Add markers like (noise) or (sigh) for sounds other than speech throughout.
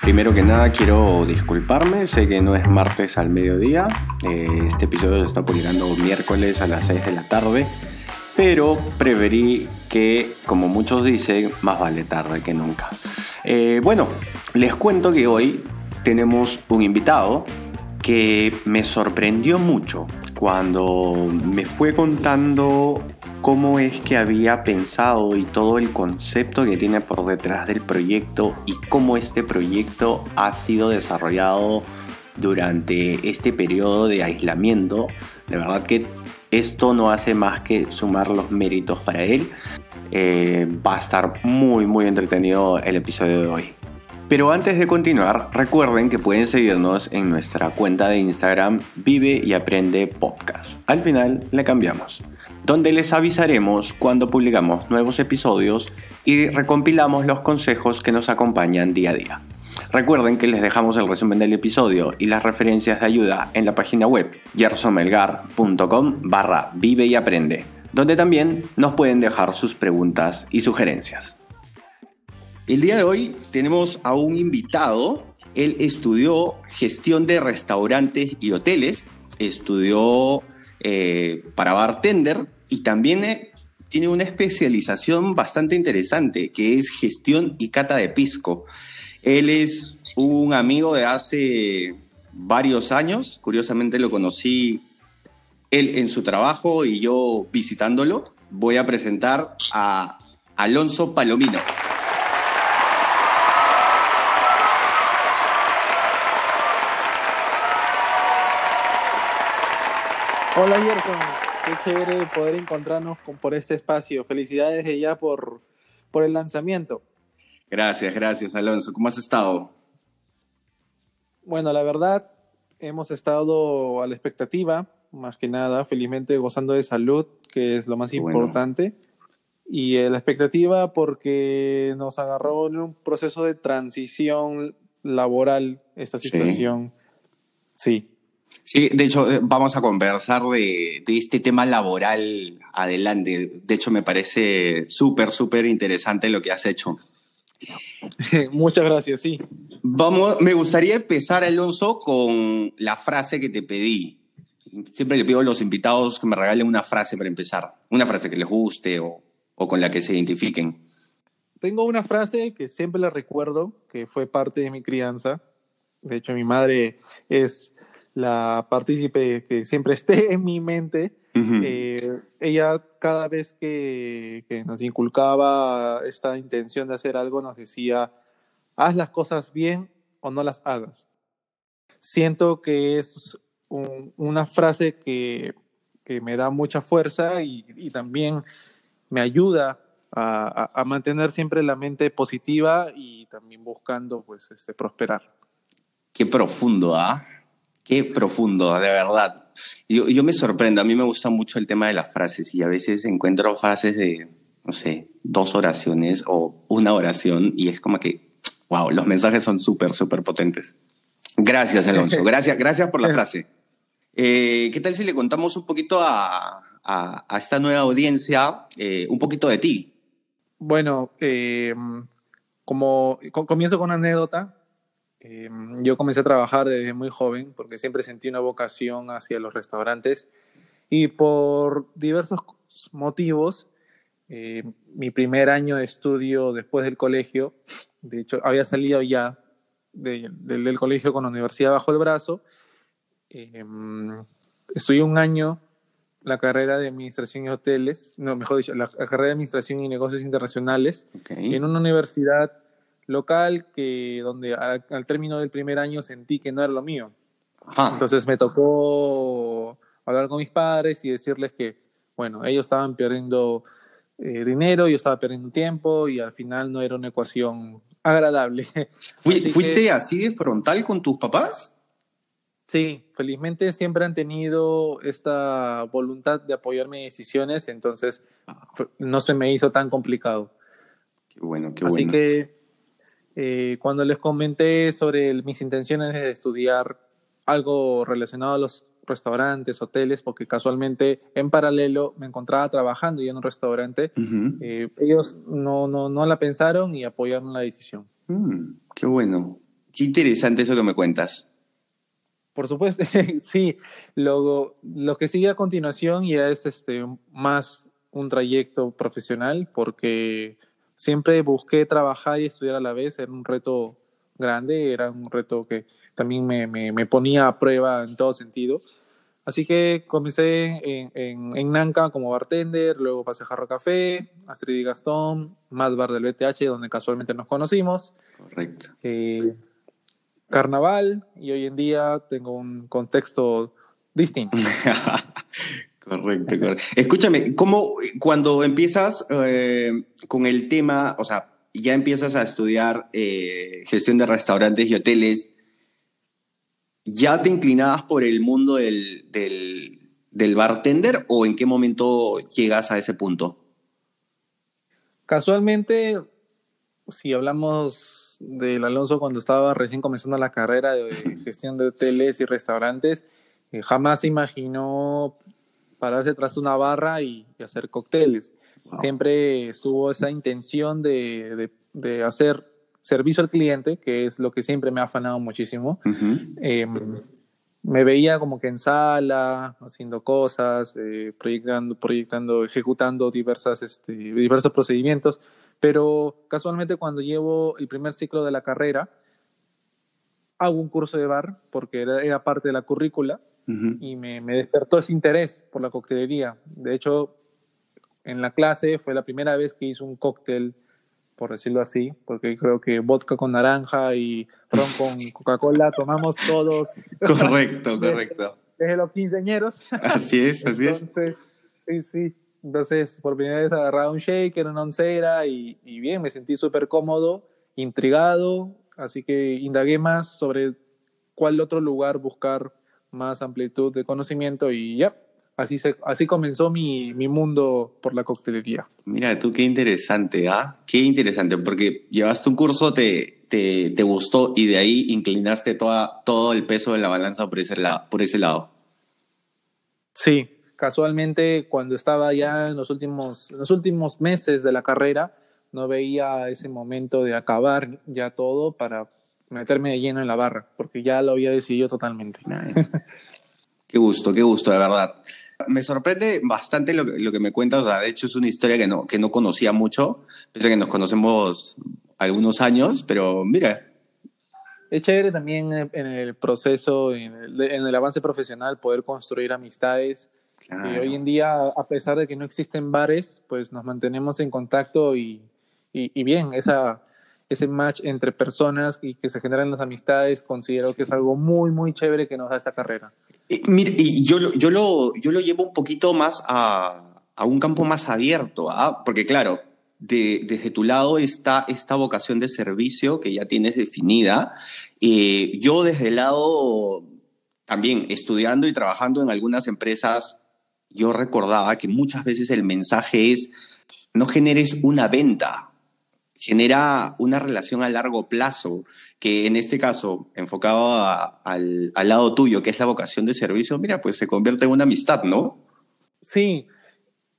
Primero que nada quiero disculparme, sé que no es martes al mediodía, eh, este episodio se está publicando miércoles a las 6 de la tarde, pero preferí que, como muchos dicen, más vale tarde que nunca. Eh, bueno, les cuento que hoy tenemos un invitado que me sorprendió mucho cuando me fue contando cómo es que había pensado y todo el concepto que tiene por detrás del proyecto y cómo este proyecto ha sido desarrollado durante este periodo de aislamiento. De verdad que esto no hace más que sumar los méritos para él. Eh, va a estar muy muy entretenido el episodio de hoy. Pero antes de continuar, recuerden que pueden seguirnos en nuestra cuenta de Instagram Vive y Aprende Podcast. Al final le cambiamos donde les avisaremos cuando publicamos nuevos episodios y recompilamos los consejos que nos acompañan día a día. Recuerden que les dejamos el resumen del episodio y las referencias de ayuda en la página web gersomelgar.com barra vive y aprende, donde también nos pueden dejar sus preguntas y sugerencias. El día de hoy tenemos a un invitado. Él estudió gestión de restaurantes y hoteles, estudió eh, para bartender y también eh, tiene una especialización bastante interesante, que es gestión y cata de pisco. Él es un amigo de hace varios años, curiosamente lo conocí él en su trabajo y yo visitándolo. Voy a presentar a Alonso Palomino. Hola Gerson. Qué chévere poder encontrarnos por este espacio. Felicidades de ya por, por el lanzamiento. Gracias, gracias Alonso. ¿Cómo has estado? Bueno, la verdad, hemos estado a la expectativa, más que nada, felizmente gozando de salud, que es lo más importante. Y la expectativa porque nos agarró en un proceso de transición laboral esta situación. sí. Sí, de hecho, eh, vamos a conversar de, este tema laboral adelante. De hecho, me parece súper, súper interesante lo que has hecho. (laughs) Muchas gracias, sí. Vamos, me gustaría empezar, Alonso, con la frase que te pedí. Siempre le pido a los invitados que me regalen una frase para empezar. Una frase que les guste o, o con la que se identifiquen. Tengo una frase que siempre la recuerdo, que fue parte de mi crianza. De hecho, mi madre es la partícipe que siempre (laughs) esté en mi mente. Eh, ella cada vez que, nos inculcaba esta intención de hacer algo nos decía, haz las cosas bien o no las hagas. Siento que es una frase que, me da mucha fuerza y, también me ayuda a, mantener siempre la mente positiva y también buscando pues, este, prosperar. Qué profundo, ¿ah? Qué profundo, de verdad. Yo, yo me sorprendo, a mí me gusta mucho el tema de las frases y a veces encuentro frases de, no sé, dos oraciones o una oración y es como que, wow, los mensajes son súper, súper potentes. Gracias, Alonso. (laughs) Gracias, gracias por la frase. Eh, ¿Qué tal si le contamos un poquito a, a, esta nueva audiencia eh, un poquito de ti? Bueno, eh, como comienzo con una anécdota. Em, yo comencé a trabajar desde muy joven porque siempre sentí una vocación hacia los restaurantes y por diversos motivos, eh, mi primer año de estudio después del colegio, de hecho había salido ya del colegio con la universidad bajo el brazo, em, estudié un año la carrera de administración y hoteles, no, mejor dicho, la, carrera de administración y negocios internacionales en una universidad local que donde al, término del primer año sentí que no era lo mío. Entonces me tocó hablar con mis padres y decirles que, bueno, ellos estaban perdiendo eh, dinero, yo estaba perdiendo tiempo y al final no era una ecuación agradable. (laughs) ¿Fuiste así de frontal con tus papás? Sí, felizmente siempre han tenido esta voluntad de apoyarme en decisiones, entonces no se me hizo tan complicado. Qué bueno, qué bueno. Así que eh, cuando les comenté sobre mis intenciones de estudiar algo relacionado a los restaurantes, hoteles, porque casualmente en paralelo me encontraba trabajando ya en un restaurante, eh, ellos no, no, no la pensaron y apoyaron la decisión. Mm, qué bueno. Qué interesante eso que me cuentas. Por supuesto, (laughs) sí. Lo, lo que sigue a continuación ya es este, más un trayecto profesional porque siempre busqué trabajar y estudiar a la vez. Era un reto grande, era un reto que también me, me, ponía a prueba en todo sentido. Así que comencé en, en, en, Nanca como bartender, luego pasé a Jarro Café, Astrid y Gastón, más bar del BTH, donde casualmente nos conocimos. Correcto. Eh, carnaval y hoy en día tengo un contexto distinto. (laughs) correcto, correcto. Escúchame, ¿cómo cuando empiezas eh, con el tema, o sea, ya empiezas a estudiar eh, gestión de restaurantes y hoteles, ¿ya te inclinabas por el mundo del, del, del bartender o en qué momento llegas a ese punto? Casualmente, si hablamos del Alonso cuando estaba recién comenzando la carrera de (laughs) gestión de hoteles y restaurantes, eh, jamás imaginó pararse tras una barra y, hacer cócteles. Siempre estuvo esa intención de, de, hacer servicio al cliente, que es lo que siempre me ha afanado muchísimo. Em, me veía como que en sala, haciendo cosas, eh, proyectando, proyectando, ejecutando diversas, este, diversos procedimientos, pero casualmente cuando llevo el primer ciclo de la carrera, hago un curso de bar porque era, parte de la currícula y me, despertó ese interés por la coctelería. De hecho, en la clase fue la primera vez que hice un cóctel, por decirlo así, porque creo que vodka con naranja y ron con (laughs) Coca-Cola tomamos todos. Correcto, (laughs) correcto. Desde, los quinceñeros. (laughs) Así es, así es. Sí, sí. Entonces, por primera vez agarraba un shaker, una oncera y, y bien, me sentí súper cómodo, intrigado, así que indagué más sobre cuál otro lugar buscar más amplitud de conocimiento y ya, así, se, así comenzó mi, mi, mundo por la coctelería. Mira, tú qué interesante, ¿ah? Qué interesante, porque llevaste un curso, te, te, te gustó y de ahí inclinaste toda, todo el peso de la balanza por ese, por ese lado. Sí, casualmente cuando estaba ya en los últimos, los últimos meses de la carrera, no veía ese momento de acabar ya todo para meterme de lleno en la barra, porque ya lo había decidido totalmente. (laughs) qué gusto, qué gusto, de verdad. Me sorprende bastante lo, lo, que me cuentas, o sea, de hecho es una historia que no, que no conocía mucho, pese a que nos conocemos algunos años, pero mira. Es chévere también en el proceso, en el, en el avance profesional, poder construir amistades, y hoy en día, a pesar de que no existen bares, pues nos mantenemos en contacto y, y, bien, esa, ese match entre personas y que se generan las amistades, considero que es algo muy, muy chévere que nos da esta carrera. Y, mire, y yo, yo, lo, yo lo llevo un poquito más a, a un campo más abierto, ¿ah? porque claro, de, desde tu lado está esta vocación de servicio que ya tienes definida. Eh, yo desde el lado también estudiando y trabajando en algunas empresas yo recordaba que muchas veces el mensaje es, no generes una venta, genera una relación a largo plazo, que en este caso, enfocado al, lado tuyo, que es la vocación de servicio, mira, pues se convierte en una amistad, ¿no? Sí,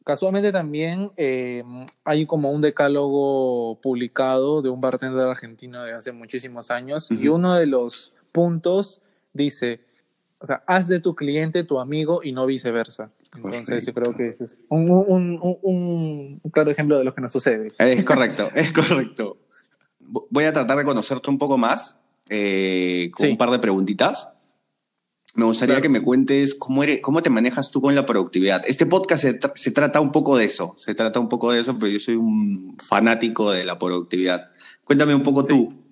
casualmente también eh, hay como un decálogo publicado de un bartender argentino de hace muchísimos años y uno de los puntos dice, o sea, haz de tu cliente tu amigo y no viceversa. Entonces yo creo que es un, un, un, un, claro ejemplo de lo que nos sucede. Es correcto, (laughs) es correcto. Voy a tratar de conocerte un poco más eh, con un par de preguntitas. Me gustaría que me cuentes cómo, eres, cómo te manejas tú con la productividad. Este podcast se, se, trata un poco de eso, se trata un poco de eso, pero yo soy un fanático de la productividad. Cuéntame un poco tú,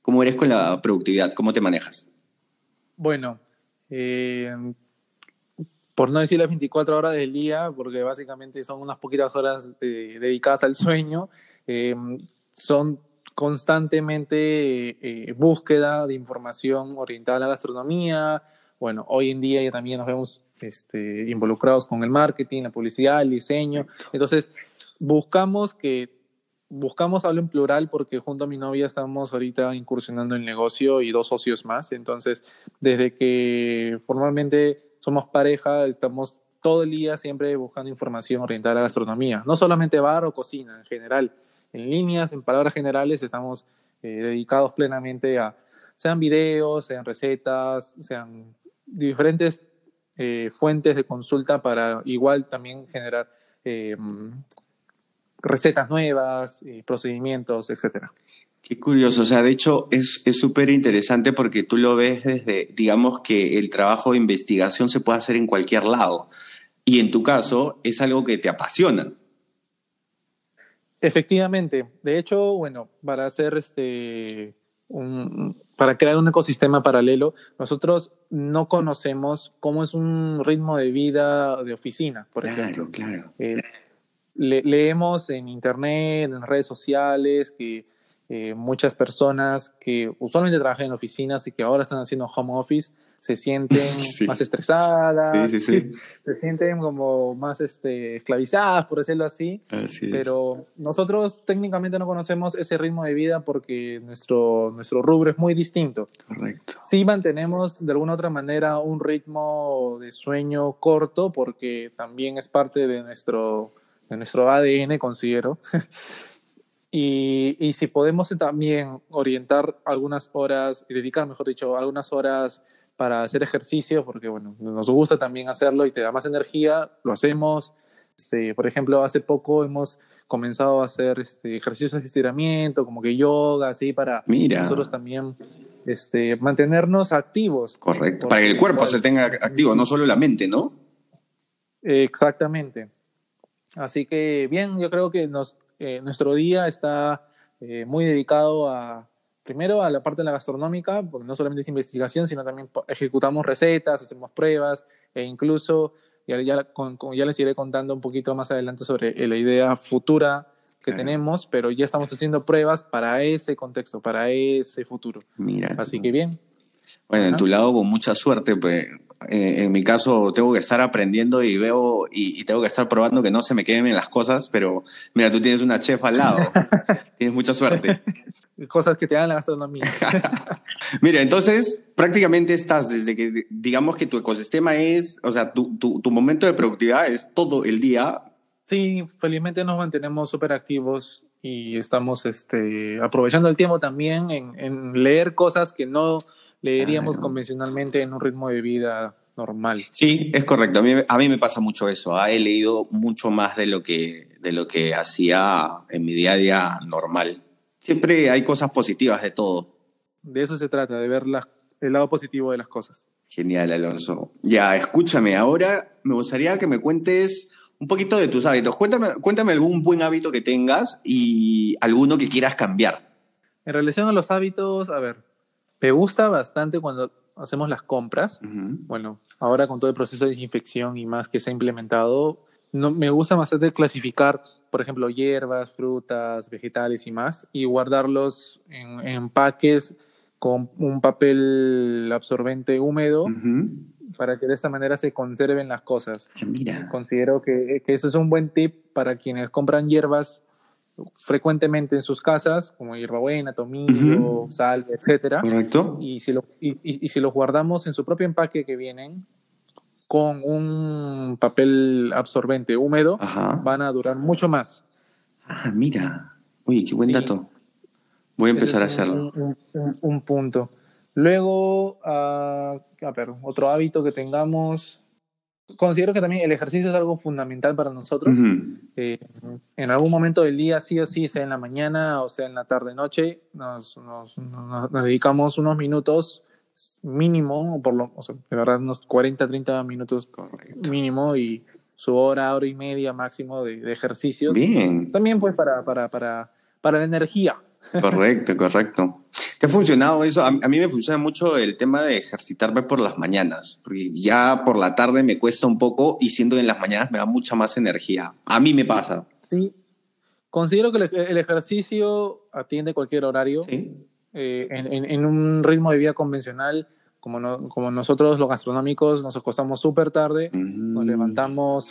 cómo eres con la productividad, cómo te manejas. Bueno, eh, por no decir las 24 horas del día, porque básicamente son unas poquitas horas eh, dedicadas al sueño, eh, son constantemente eh, búsqueda de información orientada a la gastronomía. Bueno, hoy en día ya también nos vemos este, involucrados con el marketing, la publicidad, el diseño. Entonces, buscamos que buscamos hablar en plural porque junto a mi novia estamos ahorita incursionando en el negocio y dos socios más. Entonces, desde que formalmente somos pareja, estamos todo el día siempre buscando información orientada a la gastronomía. No solamente bar o cocina, en general. En líneas, en palabras generales, estamos eh, dedicados plenamente a, sean videos, sean recetas, sean diferentes eh, fuentes de consulta para igual también generar eh, recetas nuevas, procedimientos, etcétera. Qué curioso, o sea, de hecho es súper interesante porque tú lo ves desde, digamos que el trabajo de investigación se puede hacer en cualquier lado y en tu caso es algo que te apasiona. Efectivamente, de hecho, bueno, para hacer este, un, para crear un ecosistema paralelo, nosotros no conocemos cómo es un ritmo de vida de oficina, por ejemplo. Claro, claro. Eh, leemos en internet, en redes sociales, que eh, muchas personas que usualmente trabajan en oficinas y que ahora están haciendo home office se sienten (laughs) más estresadas, (laughs) se sienten como más este, esclavizadas, por decirlo así. Pero nosotros técnicamente no conocemos ese ritmo de vida porque nuestro, nuestro rubro es muy distinto. Correcto. Sí mantenemos de alguna otra manera un ritmo de sueño corto porque también es parte de nuestro de nuestro ADN, considero. (laughs) y, y, si podemos también orientar algunas horas, y dedicar, mejor dicho, algunas horas para hacer ejercicio, porque bueno, nos gusta también hacerlo y te da más energía, lo hacemos. Este, por ejemplo, hace poco hemos comenzado a hacer este, ejercicios de estiramiento, como que yoga, así, para nosotros también este, mantenernos activos. Correcto, para que el cuerpo se tenga activo, no solo la mente, ¿no? Exactamente. Así que bien, yo creo que nos, eh, nuestro día está eh, muy dedicado a, primero a la parte de la gastronómica, porque no solamente es investigación, sino también ejecutamos recetas, hacemos pruebas e incluso, ya, ya, ya les iré contando un poquito más adelante sobre eh, la idea futura que tenemos, pero ya estamos haciendo pruebas para ese contexto, para ese futuro. Mira. Así que bien. Bueno, en tu lado con mucha suerte, pues eh, en mi caso tengo que estar aprendiendo y veo y, tengo que estar probando que no se me queden las cosas, pero mira, tú tienes una chef al lado, (laughs) tienes mucha suerte. (laughs) Cosas que te dan la gastronomía. (laughs) mira, entonces prácticamente estás desde que digamos que tu ecosistema es, o sea, tu, tu, momento de productividad es todo el día. Sí, felizmente nos mantenemos súper activos y estamos este, aprovechando el tiempo también en, en leer cosas que no leeríamos convencionalmente en un ritmo de vida normal. Sí, es correcto. A mí, a mí me pasa mucho eso. ¿ah? He leído mucho más de lo, que, de lo que hacía en mi día a día normal. Siempre hay cosas positivas de todo. De eso se trata, de ver el lado positivo de las cosas. Genial, Alonso. Ya, escúchame, ahora me gustaría que me cuentes un poquito de tus hábitos. Cuéntame, cuéntame algún buen hábito que tengas y alguno que quieras cambiar. En relación a los hábitos, a ver, me gusta bastante cuando hacemos las compras. Bueno, ahora con todo el proceso de desinfección y más que se ha implementado, no, me gusta bastante clasificar, por ejemplo, hierbas, frutas, vegetales y más, y guardarlos en, empaques con un papel absorbente húmedo para que de esta manera se conserven las cosas. Ah, mira. Considero que, que, eso es un buen tip para quienes compran hierbas frecuentemente en sus casas, como hierbabuena, tomillo, sal, etcétera. Correcto. Y si, lo, y, si los guardamos en su propio empaque que vienen, con un papel absorbente húmedo, van a durar mucho más. Ah, mira. Oye, qué buen dato. Voy a empezar a hacerlo. Un, punto. Luego, uh, a ver, otro hábito que tengamos considero que también el ejercicio es algo fundamental para nosotros. Eh, en algún momento del día, sí o sí, sea en la mañana o sea en la tarde-noche, nos, nos, nos, dedicamos unos minutos mínimo, por lo, o sea, de verdad unos 40, 30 minutos mínimo y su hora, hora y media máximo de, de ejercicios. Bien. También pues para, para, para, para la energía. Correcto, correcto. ¿Te ha funcionado eso? A, mí me funciona mucho el tema de ejercitarme por las mañanas, porque ya por la tarde me cuesta un poco y siendo en las mañanas me da mucha más energía. A mí me pasa. Sí. Considero que el, ejercicio atiende cualquier horario. Sí. Eh, en, un ritmo de vida convencional, como, como nosotros los gastronómicos nos acostamos súper tarde, nos mm. levantamos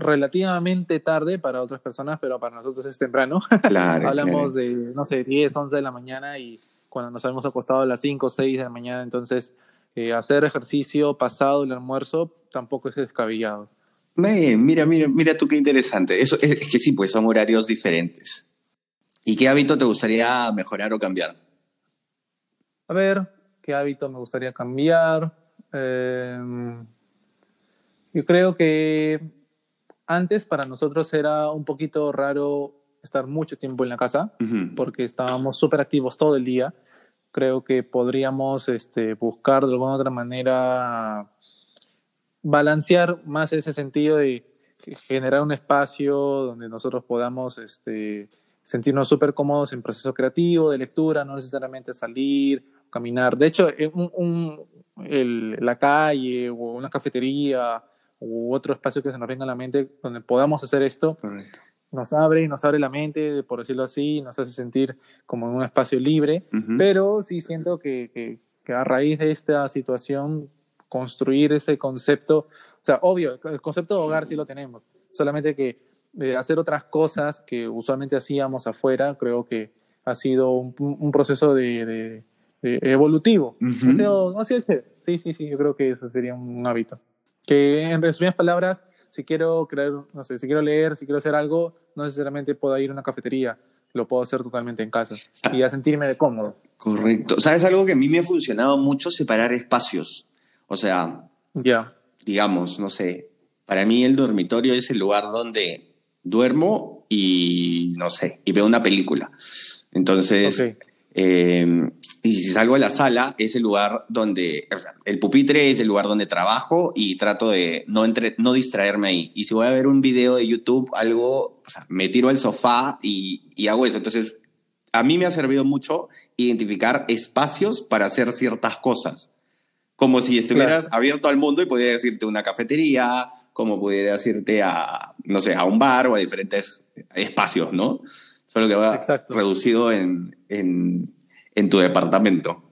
relativamente tarde para otras personas, pero para nosotros es temprano. Claro, (laughs) Hablamos de, no sé, 10, 11 de la mañana y cuando nos habíamos acostado a las 5 o 6 de la mañana, entonces eh, hacer ejercicio pasado el almuerzo tampoco es descabellado. mira, mira, mira tú qué interesante. Eso es, que sí, pues son horarios diferentes. ¿Y qué hábito te gustaría mejorar o cambiar? A ver, ¿qué hábito me gustaría cambiar? Em, yo creo que antes para nosotros era un poquito raro estar mucho tiempo en la casa porque estábamos súper activos todo el día. Creo que podríamos este, buscar de alguna otra manera balancear más ese sentido de generar un espacio donde nosotros podamos este, sentirnos súper cómodos en proceso creativo, de lectura, no necesariamente salir, caminar. De hecho, un, la calle o una cafetería u otro espacio que se nos venga a la mente donde podamos hacer esto, nos abre, nos abre la mente, por decirlo así, nos hace sentir como en un espacio libre, pero sí siento que, que, a raíz de esta situación construir ese concepto, o sea, obvio, el concepto de hogar sí lo tenemos, solamente que de hacer otras cosas que usualmente hacíamos afuera, creo que ha sido un, proceso de, evolutivo. sí, sí, sí, yo creo que eso sería un hábito. Que en resumidas palabras, si quiero crear, no sé, si quiero leer, si quiero hacer algo, no necesariamente puedo ir a una cafetería, lo puedo hacer totalmente en casa y a sentirme de cómodo. Correcto. ¿Sabes algo que a mí me ha funcionado mucho? Separar espacios. O sea, ya. digamos, no sé, para mí el dormitorio es el lugar donde duermo y, no sé, y veo una película. Entonces, eh, y si salgo a la sala, es el lugar donde, el pupitre es el lugar donde trabajo y trato de no, entre, no distraerme ahí. Y si voy a ver un video de YouTube, algo, o sea, me tiro al sofá y, y hago eso. Entonces, a mí me ha servido mucho identificar espacios para hacer ciertas cosas. Como si estuvieras abierto al mundo y pudieras irte a una cafetería, como pudieras irte a, no sé, a un bar o a diferentes espacios, ¿no? Solo que va reducido en, en en tu departamento.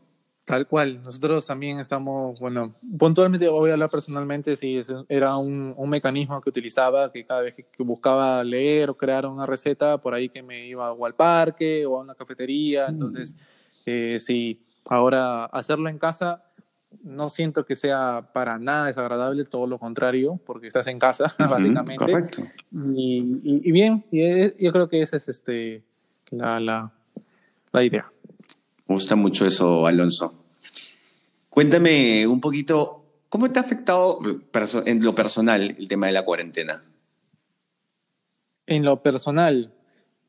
Tal cual, nosotros también estamos, bueno, puntualmente voy a hablar personalmente, sí, era un, un mecanismo que utilizaba, que cada vez que, buscaba leer o crear una receta, por ahí que me iba o al parque o a una cafetería, mm. entonces, eh, sí, ahora hacerlo en casa no siento que sea para nada desagradable, todo lo contrario, porque estás en casa, (laughs) básicamente. Correcto. Y, y, bien, y yo creo que esa es este, la, la, la idea. Me gusta mucho eso, Alonso. Cuéntame un poquito, ¿cómo te ha afectado en lo personal el tema de la cuarentena? En lo personal,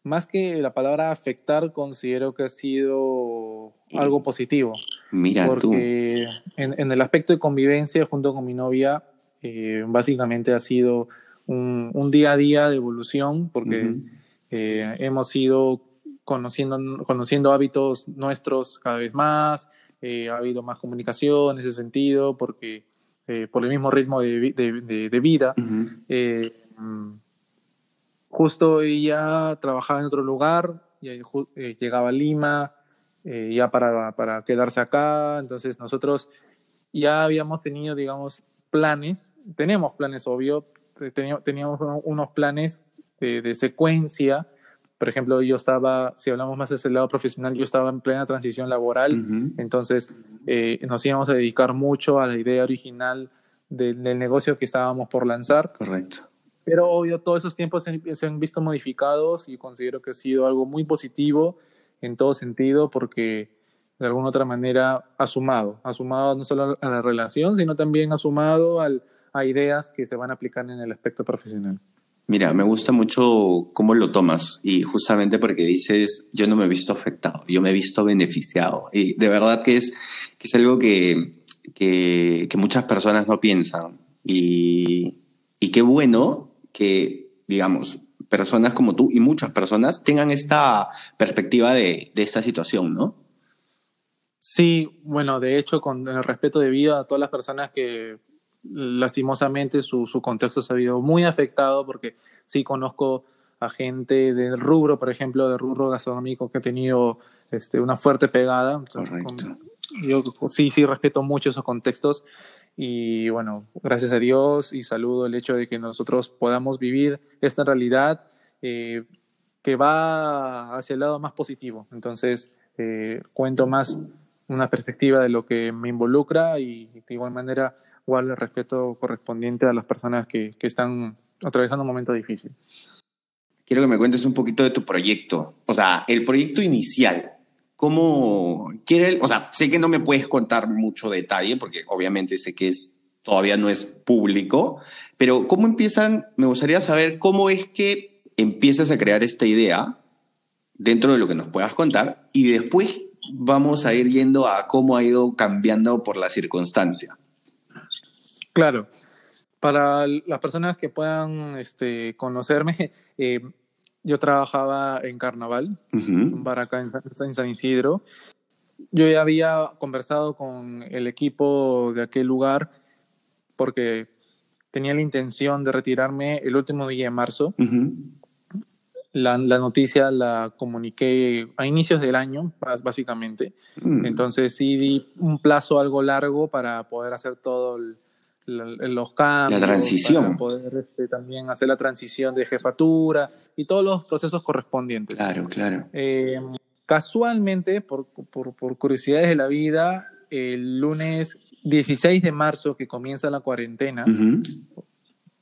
más que la palabra afectar, considero que ha sido algo positivo. Mira porque En, el aspecto de convivencia junto con mi novia, eh, básicamente ha sido un, día a día de evolución, porque eh, hemos ido conociendo, conociendo hábitos nuestros cada vez más, eh, ha habido más comunicación en ese sentido, porque eh, por el mismo ritmo de, de, vida, eh, justo ella trabajaba en otro lugar, y, llegaba a Lima, ya para, para quedarse acá, entonces nosotros ya habíamos tenido, digamos, planes, tenemos planes, obvio, teníamos, teníamos unos planes de secuencia por ejemplo, yo estaba, si hablamos más de ese lado profesional, yo estaba en plena transición laboral, entonces eh, nos íbamos a dedicar mucho a la idea original del, negocio que estábamos por lanzar. Correcto. Pero obvio, todos esos tiempos se, se, han visto modificados y considero que ha sido algo muy positivo en todo sentido porque de alguna otra manera ha sumado, ha sumado no solo a la relación, sino también ha sumado al, a ideas que se van a aplicar en el aspecto profesional. Mira, me gusta mucho cómo lo tomas y justamente porque dices, yo no me he visto afectado, yo me he visto beneficiado. Y de verdad que es, que es algo que, que, muchas personas no piensan. Y, y qué bueno que, digamos, personas como tú y muchas personas tengan esta perspectiva de, de esta situación, ¿no? Sí, bueno, de hecho, con el respeto debido a todas las personas que lastimosamente su, su contexto se ha visto muy afectado, porque sí conozco a gente del rubro, por ejemplo, del rubro gastronómico que ha tenido este, una fuerte pegada. Correcto. Yo sí, sí respeto mucho esos contextos y bueno, gracias a Dios y saludo el hecho de que nosotros podamos vivir esta realidad eh, que va hacia el lado más positivo. Entonces, eh, cuento más una perspectiva de lo que me involucra y de igual manera igual el respeto correspondiente a las personas que, que están atravesando un momento difícil. Quiero que me cuentes un poquito de tu proyecto, o sea, el proyecto inicial. ¿Cómo quiere, o sea, sé que no me puedes contar mucho detalle porque obviamente sé que es todavía no es público, pero ¿cómo empiezan? Me gustaría saber cómo es que empiezas a crear esta idea dentro de lo que nos puedas contar y después vamos a ir yendo a cómo ha ido cambiando por la circunstancia. Claro. Para las personas que puedan este, conocerme, (laughs) eh, yo trabajaba en Carnaval, Uh en, San- en San Isidro. Yo ya había conversado con el equipo de aquel lugar porque tenía la intención de retirarme el último día de marzo. -huh. La, la noticia la comuniqué a inicios del año, básicamente. Mm. Entonces sí di un plazo algo largo para poder hacer todo el- la- los cambios. La transición. Para poder este, también hacer la transición de jefatura y todos los procesos correspondientes. Claro, claro. Eh, casualmente, por, por, por curiosidades de la vida, el lunes 16 de marzo, que comienza la cuarentena,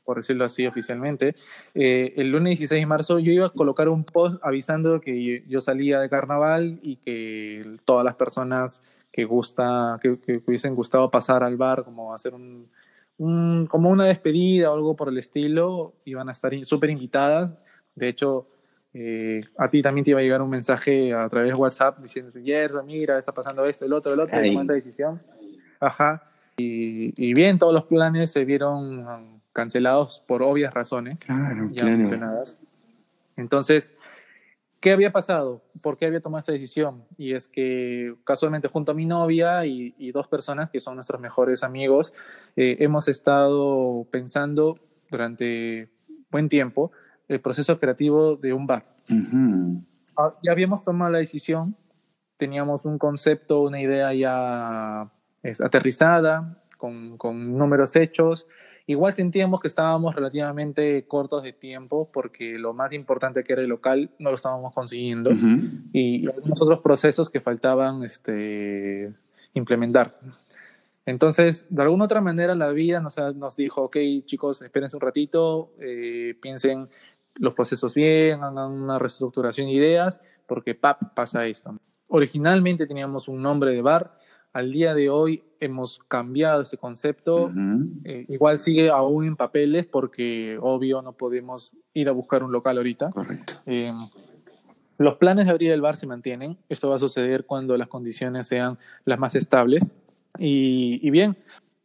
por decirlo así oficialmente, eh, el lunes 16 de marzo yo iba a colocar un post avisando que yo salía de carnaval y que todas las personas que gusta, que, que hubiesen gustado pasar al bar, como hacer un, un- como una despedida o algo por el estilo, iban a estar in- súper invitadas. De hecho, eh, a ti también te iba a llegar un mensaje a través de WhatsApp diciendo, Gerson, mira, está pasando esto, el otro, el otro, esta decisión. Ajá. Y, y bien, todos los planes se vieron um, cancelados por obvias razones Claro, ya claro. mencionadas. Entonces, ¿qué había pasado? ¿Por qué había tomado esta decisión? Y es que casualmente junto a mi novia y, y dos personas que son nuestros mejores amigos, eh, hemos estado pensando durante buen tiempo el proceso creativo de un bar. Ujú. Ah, Ya habíamos tomado la decisión, teníamos un concepto, una idea ya aterrizada, con, con números hechos. Igual sentíamos que estábamos relativamente cortos de tiempo porque lo más importante que era el local no lo estábamos consiguiendo Ujú. y, y algunos otros procesos que faltaban este, implementar. Entonces, de alguna otra manera, la vida nos, nos dijo, ok, chicos, espérense un ratito, eh, piensen los procesos bien, hagan una reestructuración de ideas, porque pap, pasa esto. Originalmente teníamos un nombre de bar, al día de hoy hemos cambiado ese concepto, eh, igual sigue aún en papeles porque obvio no podemos ir a buscar un local ahorita. Correcto. Eh, los planes de abrir el bar se mantienen. Esto va a suceder cuando las condiciones sean las más estables. Y, y bien,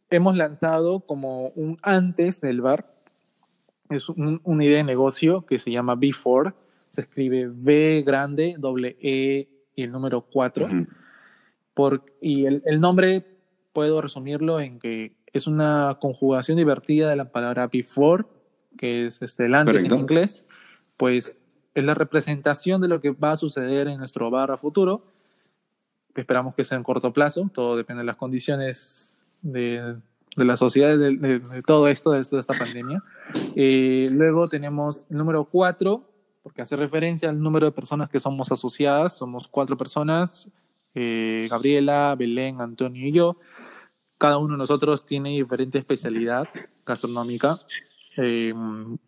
hemos lanzado como un antes del bar. Es un- una idea de negocio que se llama Before. Se escribe B grande, doble E y el número 4. Ujú. Por, y el, el nombre puedo resumirlo en que es una conjugación divertida de la palabra before, que es este, el antes Correcto. en inglés, pues es la representación de lo que va a suceder en nuestro bar a futuro. Esperamos que sea en corto plazo, todo depende de las condiciones de, de la sociedad, de, de- de todo esto, de, toda esta pandemia. Eh, luego tenemos el número 4, porque hace referencia al número de personas que somos asociadas, somos cuatro personas, eh, Gabriela, Belén, Antonio y yo. Cada uno de nosotros tiene diferente especialidad gastronómica. Eh,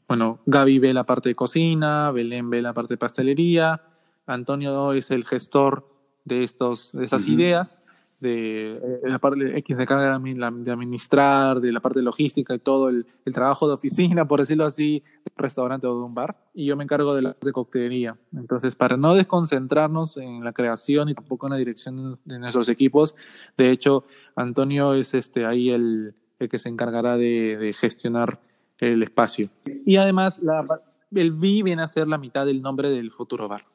bueno, Gaby ve la parte de cocina, Belén ve la parte de pastelería, Antonio es el gestor de, estos, de estas ideas, de, eh, la parte de X de carga de administrar, de la parte logística y todo el, el trabajo de oficina, por decirlo así, de un restaurante o de un bar. Y yo me encargo de la de coctelería. Entonces, para no desconcentrarnos en la creación y tampoco en la dirección de nuestros equipos, de hecho, Antonio es este, ahí el, el que se encargará de, de gestionar el espacio. Y además, la, el V viene a ser la mitad del nombre del futuro bar.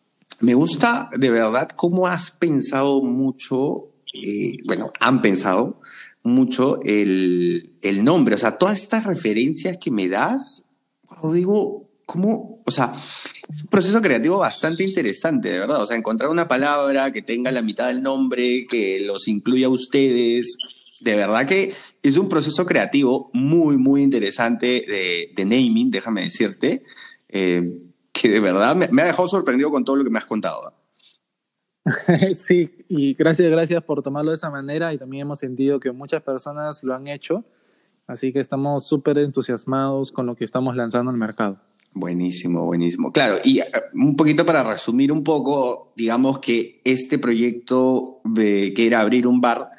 Me gusta de verdad cómo has pensado mucho, eh, bueno, han pensado mucho el, el, nombre, o sea, todas estas referencias que me das, digo, ¿cómo? O sea, es un proceso creativo bastante interesante, de verdad, o sea, encontrar una palabra que tenga la mitad del nombre, que los incluya a ustedes, de verdad que es un proceso creativo muy, muy interesante de, de naming, déjame decirte. Eh, que de verdad me, ha dejado sorprendido con todo lo que me has contado. (laughs) Sí, y gracias, gracias por tomarlo de esa manera y también hemos sentido que muchas personas lo han hecho, así que estamos súper entusiasmados con lo que estamos lanzando al mercado. Buenísimo, buenísimo. Claro, y eh, un poquito para resumir un poco, digamos que este proyecto de, que era abrir un bar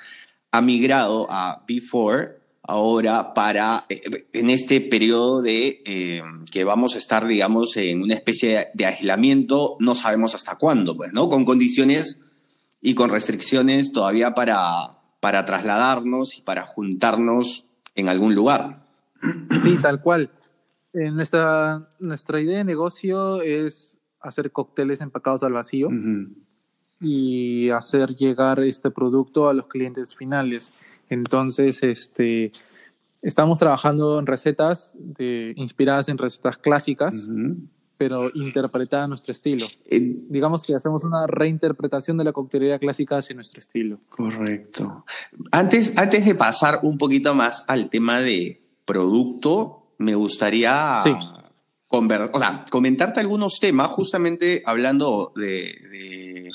ha migrado a B4 ahora para, eh, en este periodo de eh, que vamos a estar, digamos, en una especie de aislamiento, no sabemos hasta cuándo, pues, ¿no? Con condiciones y con restricciones todavía para, para trasladarnos y para juntarnos en algún lugar. Sí, tal cual. Eh, nuestra, nuestra idea de negocio es hacer cócteles empacados al vacío y hacer llegar este producto a los clientes finales. Entonces, este, estamos trabajando en recetas de, inspiradas en recetas clásicas, pero interpretadas a nuestro estilo. Digamos que hacemos una reinterpretación de la coctelería clásica hacia nuestro estilo. Correcto. Antes, antes de pasar un poquito más al tema de producto, me gustaría o sea, comentarte algunos temas, justamente hablando de,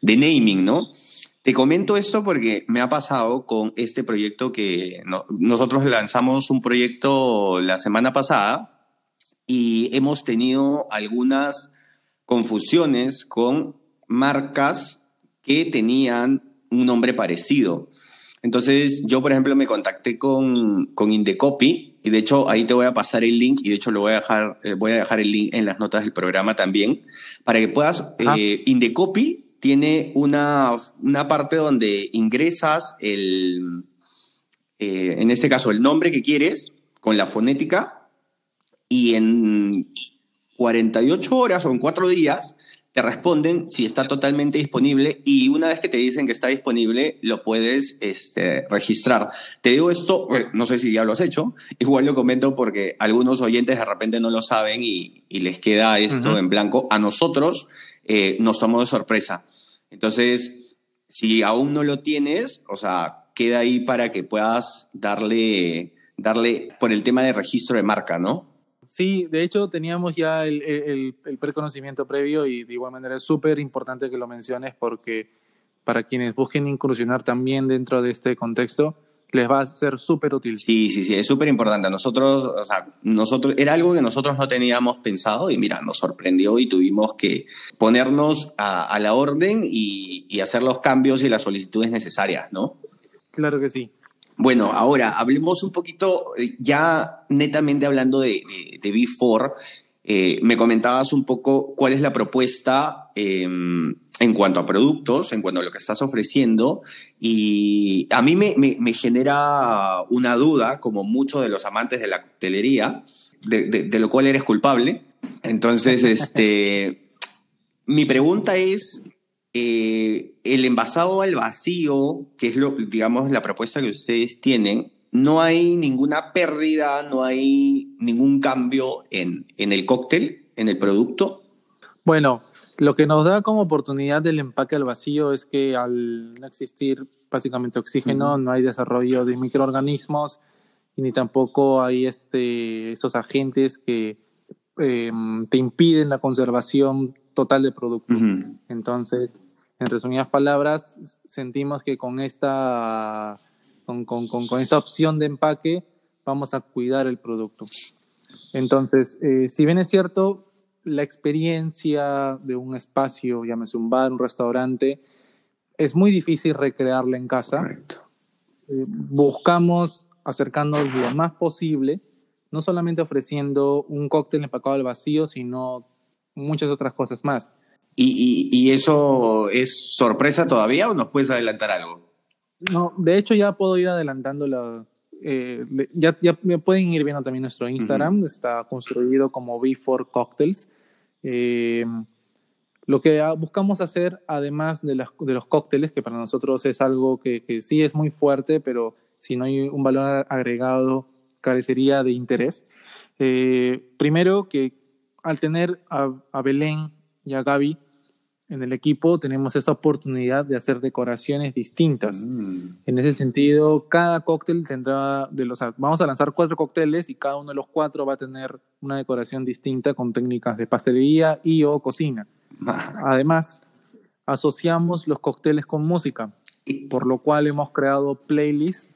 de naming, ¿no? Te comento esto porque me ha pasado con este proyecto que nosotros lanzamos un proyecto la semana pasada y hemos tenido algunas confusiones con marcas que tenían un nombre parecido. Entonces yo, por ejemplo, me contacté con, con Indecopy y de hecho ahí te voy a pasar el link y de hecho lo voy a dejar, eh, voy a dejar el link en las notas del programa también para que puedas, eh, Indecopy tiene una, una parte donde ingresas el, eh, en este caso, el nombre que quieres con la fonética y en 48 horas o en 4 días te responden si está totalmente disponible y una vez que te dicen que está disponible lo puedes este, registrar. Te digo esto, no sé si ya lo has hecho, igual lo comento porque algunos oyentes de repente no lo saben y, les queda esto en blanco. A nosotros eh, nos tomó de sorpresa. Entonces, si aún no lo tienes, o sea, queda ahí para que puedas darle, darle por el tema de registro de marca, ¿no? Sí, de hecho teníamos ya el, el, preconocimiento previo y de igual manera es súper importante que lo menciones porque para quienes busquen incursionar también dentro de este contexto, les va a ser súper útil. Sí, sí, sí, es súper importante. Nosotros, o sea, nosotros, era algo que nosotros no teníamos pensado y mira, nos sorprendió y tuvimos que ponernos a, la orden y, hacer los cambios y las solicitudes necesarias, ¿no? Claro que sí. Bueno, ahora hablemos un poquito, eh, ya netamente hablando de, de, B4, eh, me comentabas un poco cuál es la propuesta em, en cuanto a productos, en cuanto a lo que estás ofreciendo, y a mí me, me, genera una duda, como muchos de los amantes de la coctelería, de, de, lo cual eres culpable. Entonces, (laughs) este, mi pregunta es, eh, el envasado al vacío, que es lo, digamos, la propuesta que ustedes tienen, no hay ninguna pérdida, no hay ningún cambio en, en el cóctel, en el producto. Bueno, lo que nos da como oportunidad del empaque al vacío es que al no existir básicamente oxígeno, no hay desarrollo de microorganismos y ni tampoco hay este, esos agentes que em, te impiden la conservación total del producto. Entonces, en resumidas palabras, sentimos que con esta, con, con, con, esta opción de empaque vamos a cuidar el producto. Entonces, eh, si bien es cierto, la experiencia de un espacio, llámese un bar, un restaurante, es muy difícil recrearla en casa. Eh, buscamos acercarnos lo más posible, no solamente ofreciendo un cóctel empacado al vacío, sino muchas otras cosas más. ¿Y, y, eso es sorpresa todavía o nos puedes adelantar algo? No, de hecho ya puedo ir adelantando eh, ya, ya, pueden ir viendo también nuestro Instagram, está construido como B4 Cocktails. Eh, lo que buscamos hacer, además de, las, de, los cócteles, que para nosotros es algo que, que, sí es muy fuerte, pero si no hay un valor agregado, carecería de interés. Eh, primero, que al tener a, a Belén y a Gaby en el equipo tenemos esta oportunidad de hacer decoraciones distintas. Mm. En ese sentido, cada cóctel tendrá, de los, vamos a lanzar cuatro cócteles y cada uno de los cuatro va a tener una decoración distinta con técnicas de pastelería y o cocina. Ah. (laughs) Además, asociamos los cócteles con música, por lo cual hemos creado playlists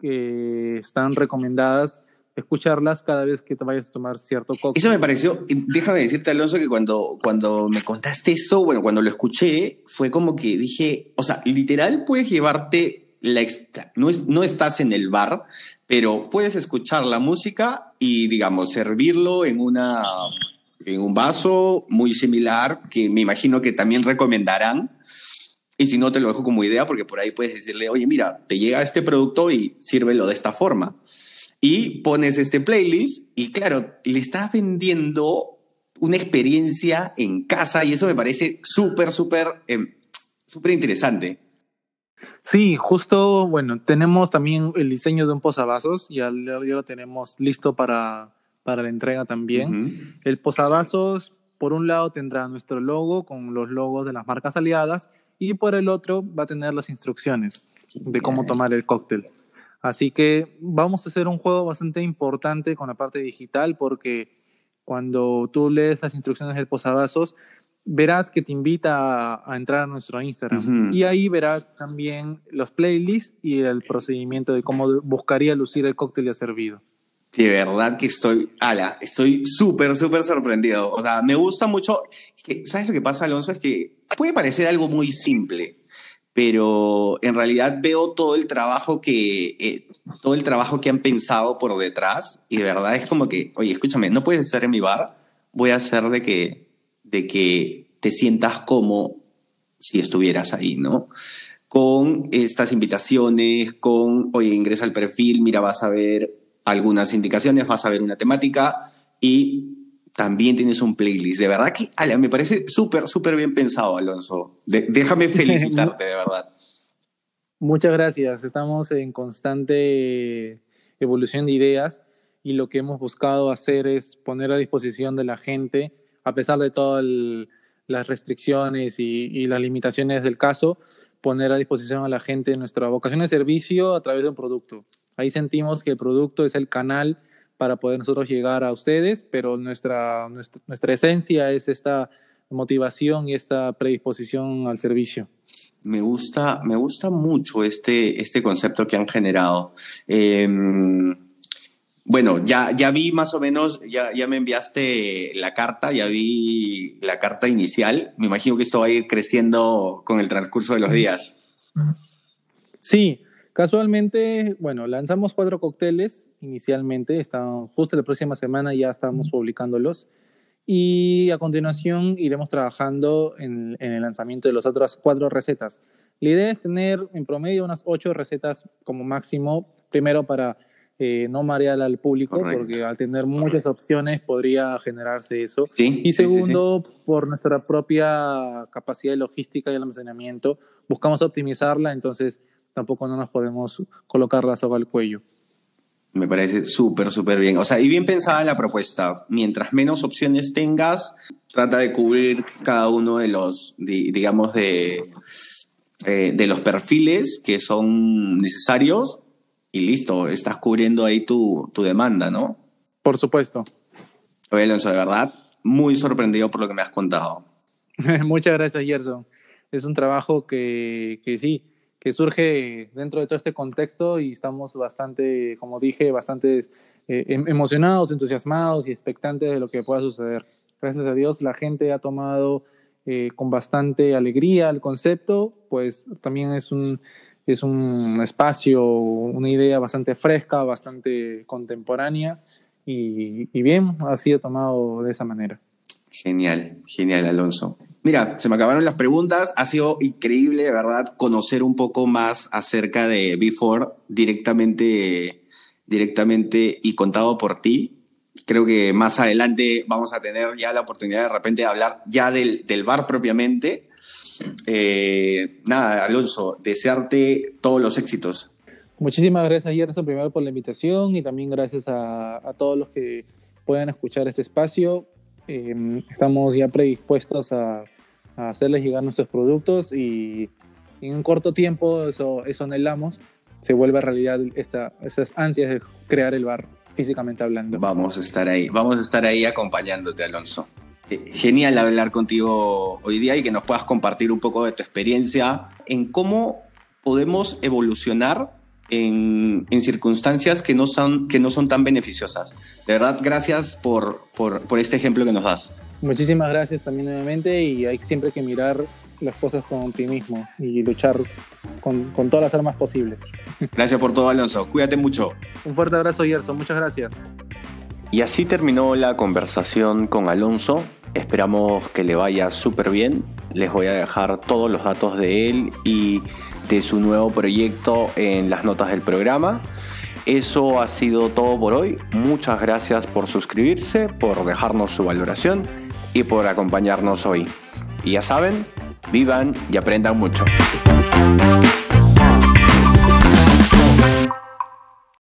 que están recomendadas escucharlas cada vez que te vayas a tomar cierto cóctel. Eso me pareció, déjame decirte Alonso que cuando, cuando me contaste eso, bueno, cuando lo escuché, fue como que dije, o sea, literal puedes llevarte la... No, no estás en el bar, pero puedes escuchar la música y, digamos, servirlo en una en un vaso muy similar que me imagino que también recomendarán. Y si no, te lo dejo como idea porque por ahí puedes decirle, oye, mira, te llega este producto y sírvelo de esta forma y pones este playlist y claro, le estás vendiendo una experiencia en casa y eso me parece súper, súper, em, súper interesante. Sí, justo, bueno, tenemos también el diseño de un posavasos, ya, ya lo tenemos listo para, para la entrega también. El posavasos, por un lado, tendrá nuestro logo con los logos de las marcas aliadas y por el otro va a tener las instrucciones de cómo tomar el cóctel. Así que vamos a hacer un juego bastante importante con la parte digital porque cuando tú lees las instrucciones del posavasos, verás que te invita a, entrar a nuestro Instagram. Y ahí verás también los playlists y el procedimiento de cómo buscaría lucir el cóctel ya servido. De verdad que estoy, ala, estoy súper, súper sorprendido. O sea, me gusta mucho. ¿Sabes lo que pasa, Alonso? Es que puede parecer algo muy simple, pero en realidad veo todo el trabajo que eh, todo el trabajo que han pensado por detrás y de verdad es como que, oye, escúchame, no puedes estar en mi bar, voy a hacer de que de que te sientas como si estuvieras ahí, ¿no? Con estas invitaciones, con, oye, ingresa al perfil, mira, vas a ver algunas indicaciones, vas a ver una temática y también tienes un playlist. De verdad que, ala, me parece súper, súper bien pensado, Alonso. déjame (laughs) felicitarte, de verdad. Muchas gracias. Estamos en constante evolución de ideas y lo que hemos buscado hacer es poner a disposición de la gente, a pesar de todas las restricciones y, las limitaciones del caso, poner a disposición a la gente nuestra vocación de servicio a través de un producto. Ahí sentimos que el producto es el canal para poder nosotros llegar a ustedes, pero nuestra, nuestra, esencia es esta motivación y esta predisposición al servicio. Me gusta, me gusta mucho este, este concepto que han generado. Em, bueno, ya, ya vi más o menos, ya, ya me enviaste la carta, ya vi la carta inicial. Me imagino que esto va a ir creciendo con el transcurso de los días. Sí, Casualmente, bueno, lanzamos cuatro cócteles inicialmente, están, justo la próxima semana ya estamos publicándolos y a continuación iremos trabajando en, el lanzamiento de las otras cuatro recetas. La idea es tener en promedio unas ocho recetas como máximo, primero para eh, no marear al público, porque al tener muchas opciones podría generarse eso. y segundo, por nuestra propia capacidad de logística y almacenamiento, buscamos optimizarla, entonces tampoco no nos podemos colocar la soga al cuello. Me parece súper, súper bien. O sea, y bien pensada la propuesta. Mientras menos opciones tengas, trata de cubrir cada uno de los, digamos, de, eh, de los perfiles que son necesarios y listo, estás cubriendo ahí tu, tu demanda, ¿no? Por supuesto. Oye, Alonso, de verdad, muy sorprendido por lo que me has contado. (laughs) Muchas gracias, Gerson. Es un trabajo que, que sí, que surge dentro de todo este contexto y estamos bastante, como dije, bastante eh, em, emocionados, entusiasmados y expectantes de lo que pueda suceder. Gracias a Dios la gente ha tomado eh, con bastante alegría el concepto, pues también es un, es un espacio, una idea bastante fresca, bastante contemporánea y, y bien ha sido tomado de esa manera. Genial, genial, Alonso. Mira, se me acabaron las preguntas. Ha sido increíble, de verdad, conocer un poco más acerca de Before directamente directamente y contado por ti. Creo que más adelante vamos a tener ya la oportunidad de repente de hablar ya del, del bar propiamente. Eh, nada, Alonso, desearte todos los éxitos. Muchísimas gracias, Gerson, primero por la invitación y también gracias a, todos los que puedan escuchar este espacio. Eh, estamos ya predispuestos a, a, hacerles llegar nuestros productos y en un corto tiempo, eso, eso anhelamos, se vuelve realidad esta, esas ansias de crear el bar físicamente hablando. Vamos a estar ahí, vamos a estar ahí acompañándote, Alonso. Eh, genial hablar contigo hoy día y que nos puedas compartir un poco de tu experiencia en cómo podemos evolucionar en, en, circunstancias que no, son, que no son tan beneficiosas. De verdad, gracias por, por, por este ejemplo que nos das. Muchísimas gracias también nuevamente y hay siempre que mirar las cosas con optimismo y luchar con, con, todas las armas posibles. Gracias por todo, Alonso. Cuídate mucho. Un fuerte abrazo, Gerson. Muchas gracias. Y así terminó la conversación con Alonso. Esperamos que le vaya súper bien. Les voy a dejar todos los datos de él y de su nuevo proyecto en las notas del programa. Eso ha sido todo por hoy. Muchas gracias por suscribirse, por dejarnos su valoración y por acompañarnos hoy. Y ya saben, vivan y aprendan mucho.